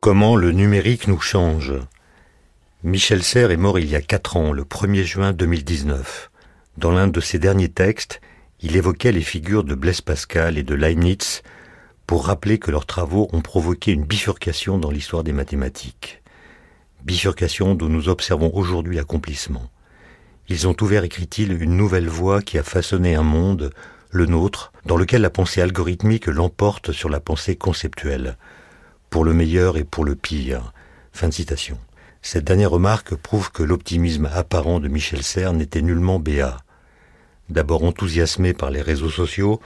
Comment le numérique nous change? Michel Serres est mort il y a 4 ans, le 1er juin 2019. Dans l'un de ses derniers textes, il évoquait les figures de Blaise Pascal et de Leibniz pour rappeler que leurs travaux ont provoqué une bifurcation dans l'histoire des mathématiques. Bifurcation dont nous observons aujourd'hui l'accomplissement. Ils ont ouvert, écrit-il, une nouvelle voie qui a façonné un monde, le nôtre, dans lequel la pensée algorithmique l'emporte sur la pensée conceptuelle, pour le meilleur et pour le pire. Fin de citation. Cette dernière remarque prouve que l'optimisme apparent de Michel Serres n'était nullement béat. D'abord enthousiasmé par les réseaux sociaux,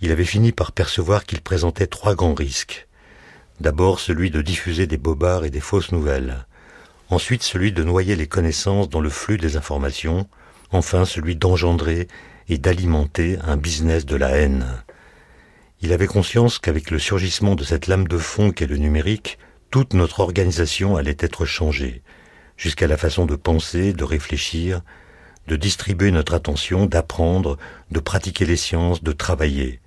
il avait fini par percevoir qu'il présentait trois grands risques. D'abord celui de diffuser des bobards et des fausses nouvelles. Ensuite celui de noyer les connaissances dans le flux des informations. Enfin celui d'engendrer et d'alimenter un business de la haine. Il avait conscience qu'avec le surgissement de cette lame de fond qu'est le numérique, toute notre organisation allait être changée, jusqu'à la façon de penser, de réfléchir, de distribuer notre attention, d'apprendre, de pratiquer les sciences, de travailler.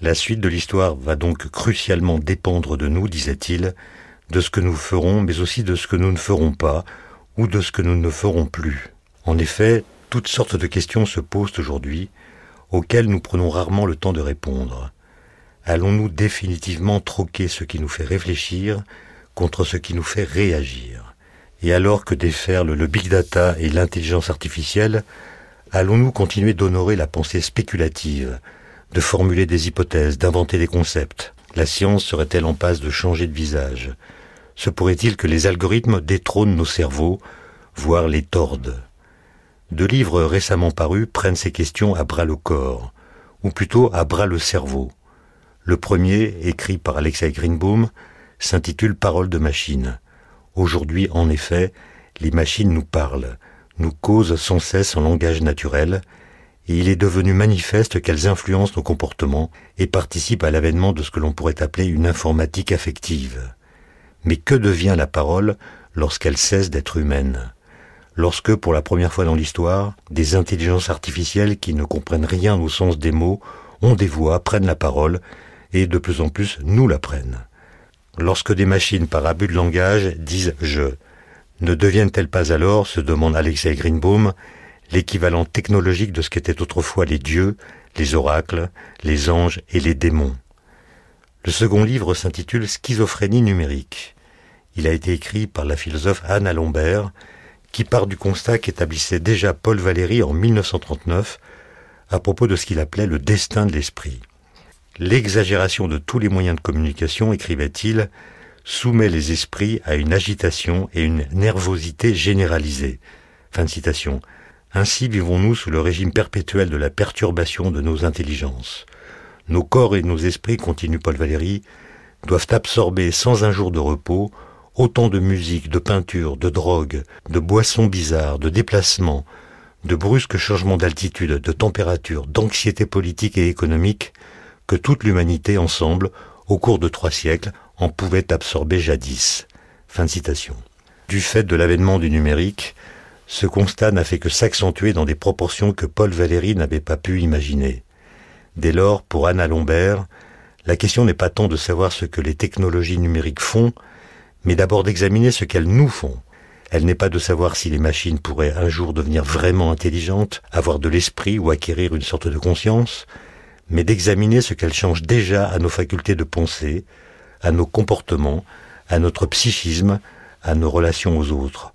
La suite de l'histoire va donc crucialement dépendre de nous, disait-il, de ce que nous ferons, mais aussi de ce que nous ne ferons pas, ou de ce que nous ne ferons plus. En effet, toutes sortes de questions se posent aujourd'hui, auxquelles nous prenons rarement le temps de répondre. Allons-nous définitivement troquer ce qui nous fait réfléchir contre ce qui nous fait réagir? Et alors que déferlent le big data et l'intelligence artificielle, allons-nous continuer d'honorer la pensée spéculative, de formuler des hypothèses, d'inventer des concepts? La science serait-elle en passe de changer de visage? Se pourrait-il que les algorithmes détrônent nos cerveaux, voire les tordent? Deux livres récemment parus prennent ces questions à bras le corps, ou plutôt à bras le cerveau. Le premier, écrit par Alexei Greenbaum, s'intitule Parole de machine. Aujourd'hui, en effet, les machines nous parlent, nous causent sans cesse en langage naturel, il est devenu manifeste qu'elles influencent nos comportements et participent à l'avènement de ce que l'on pourrait appeler une informatique affective. Mais que devient la parole lorsqu'elle cesse d'être humaine? Lorsque, pour la première fois dans l'histoire, des intelligences artificielles qui ne comprennent rien au sens des mots ont des voix, prennent la parole, et de plus en plus nous la prennent. Lorsque des machines par abus de langage disent je, ne deviennent-elles pas alors, se demande Alexei Greenbaum, l'équivalent technologique de ce qu'étaient autrefois les dieux, les oracles, les anges et les démons. Le second livre s'intitule Schizophrénie numérique. Il a été écrit par la philosophe Anna Lombert, qui part du constat qu'établissait déjà Paul Valéry en 1939 à propos de ce qu'il appelait le destin de l'esprit. L'exagération de tous les moyens de communication, écrivait-il, soumet les esprits à une agitation et une nervosité généralisée. Fin de citation. Ainsi vivons-nous sous le régime perpétuel de la perturbation de nos intelligences. Nos corps et nos esprits, continue Paul Valéry, doivent absorber sans un jour de repos autant de musique, de peinture, de drogue, de boissons bizarres, de déplacements, de brusques changements d'altitude, de température, d'anxiété politique et économique, que toute l'humanité ensemble, au cours de trois siècles, en pouvait absorber jadis. Fin de citation. Du fait de l'avènement du numérique, ce constat n'a fait que s'accentuer dans des proportions que Paul Valéry n'avait pas pu imaginer. Dès lors, pour Anna Lombert, la question n'est pas tant de savoir ce que les technologies numériques font, mais d'abord d'examiner ce qu'elles nous font. Elle n'est pas de savoir si les machines pourraient un jour devenir vraiment intelligentes, avoir de l'esprit ou acquérir une sorte de conscience, mais d'examiner ce qu'elles changent déjà à nos facultés de pensée, à nos comportements, à notre psychisme, à nos relations aux autres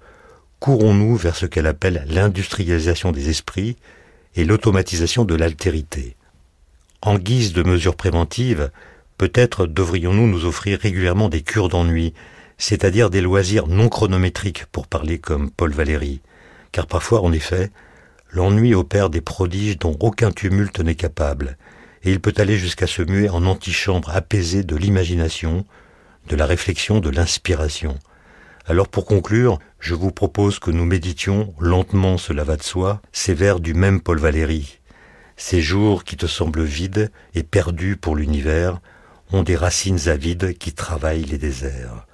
courons-nous vers ce qu'elle appelle l'industrialisation des esprits et l'automatisation de l'altérité? En guise de mesures préventives, peut-être devrions-nous nous offrir régulièrement des cures d'ennui, c'est-à-dire des loisirs non chronométriques, pour parler comme Paul Valéry, car parfois, en effet, l'ennui opère des prodiges dont aucun tumulte n'est capable, et il peut aller jusqu'à se muer en antichambre apaisée de l'imagination, de la réflexion, de l'inspiration. Alors pour conclure, je vous propose que nous méditions, lentement cela va de soi, ces vers du même Paul Valéry. Ces jours qui te semblent vides et perdus pour l'univers ont des racines avides qui travaillent les déserts.